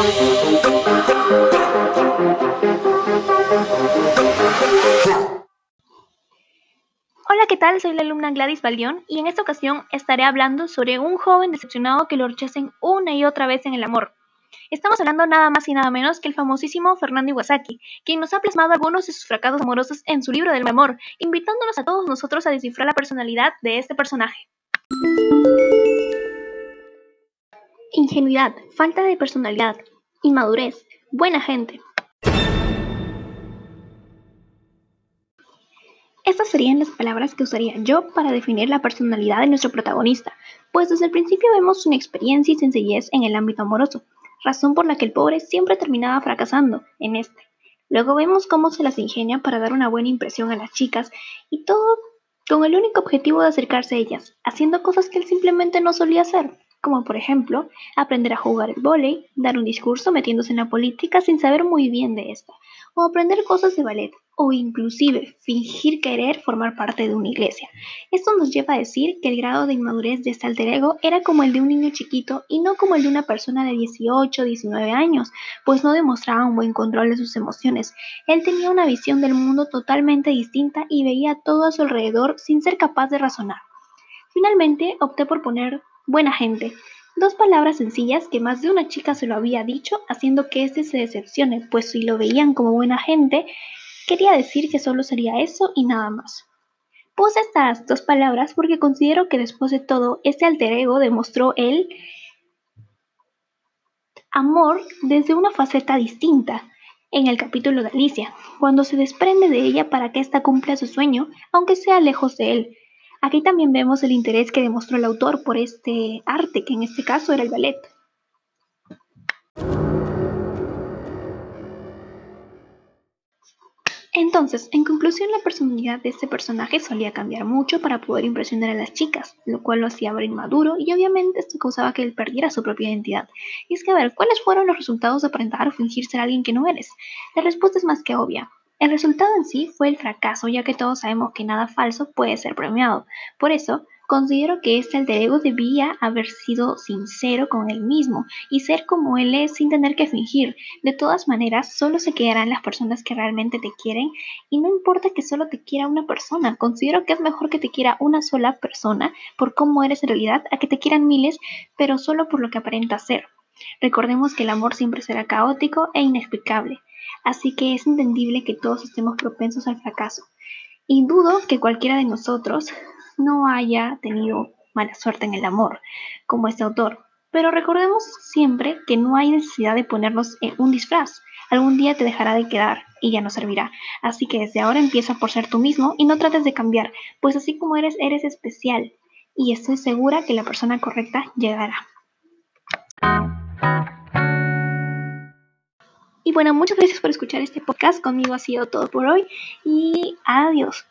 Hola, ¿qué tal? Soy la alumna Gladys Baldión y en esta ocasión estaré hablando sobre un joven decepcionado que lo rechacen una y otra vez en el amor. Estamos hablando nada más y nada menos que el famosísimo Fernando Iwasaki, quien nos ha plasmado algunos de sus fracasos amorosos en su libro del amor, invitándonos a todos nosotros a descifrar la personalidad de este personaje. Ingenuidad, falta de personalidad, inmadurez, buena gente. Estas serían las palabras que usaría yo para definir la personalidad de nuestro protagonista, pues desde el principio vemos una experiencia y sencillez en el ámbito amoroso, razón por la que el pobre siempre terminaba fracasando en este. Luego vemos cómo se las ingenia para dar una buena impresión a las chicas y todo con el único objetivo de acercarse a ellas, haciendo cosas que él simplemente no solía hacer, como por ejemplo aprender a jugar el vóley, dar un discurso metiéndose en la política sin saber muy bien de esto, o aprender cosas de ballet, o inclusive fingir querer formar parte de una iglesia. Esto nos lleva a decir que el grado de inmadurez de este alter ego era como el de un niño chiquito y no como el de una persona de 18 o 19 años, pues no demostraba un buen control de sus emociones. Él tenía una visión del mundo totalmente distinta y veía todo a su alrededor sin ser capaz de razonar. Finalmente opté por poner buena gente, Dos palabras sencillas que más de una chica se lo había dicho, haciendo que éste se decepcione, pues si lo veían como buena gente, quería decir que solo sería eso y nada más. Puse estas dos palabras porque considero que después de todo, este alter ego demostró el amor desde una faceta distinta en el capítulo de Alicia, cuando se desprende de ella para que ésta cumpla su sueño, aunque sea lejos de él, Aquí también vemos el interés que demostró el autor por este arte, que en este caso era el ballet. Entonces, en conclusión, la personalidad de este personaje solía cambiar mucho para poder impresionar a las chicas, lo cual lo hacía ver inmaduro y obviamente esto causaba que él perdiera su propia identidad. Y es que a ver, ¿cuáles fueron los resultados de aparentar o fingir ser alguien que no eres? La respuesta es más que obvia. El resultado en sí fue el fracaso, ya que todos sabemos que nada falso puede ser premiado. Por eso, considero que este alter ego debía haber sido sincero con él mismo y ser como él es sin tener que fingir. De todas maneras, solo se quedarán las personas que realmente te quieren y no importa que solo te quiera una persona. Considero que es mejor que te quiera una sola persona por cómo eres en realidad a que te quieran miles, pero solo por lo que aparenta ser. Recordemos que el amor siempre será caótico e inexplicable así que es entendible que todos estemos propensos al fracaso. Y dudo que cualquiera de nosotros no haya tenido mala suerte en el amor, como este autor. Pero recordemos siempre que no hay necesidad de ponernos en un disfraz. Algún día te dejará de quedar y ya no servirá. Así que desde ahora empieza por ser tú mismo y no trates de cambiar, pues así como eres, eres especial. Y estoy segura que la persona correcta llegará. Y bueno, muchas gracias por escuchar este podcast. Conmigo ha sido todo por hoy y adiós.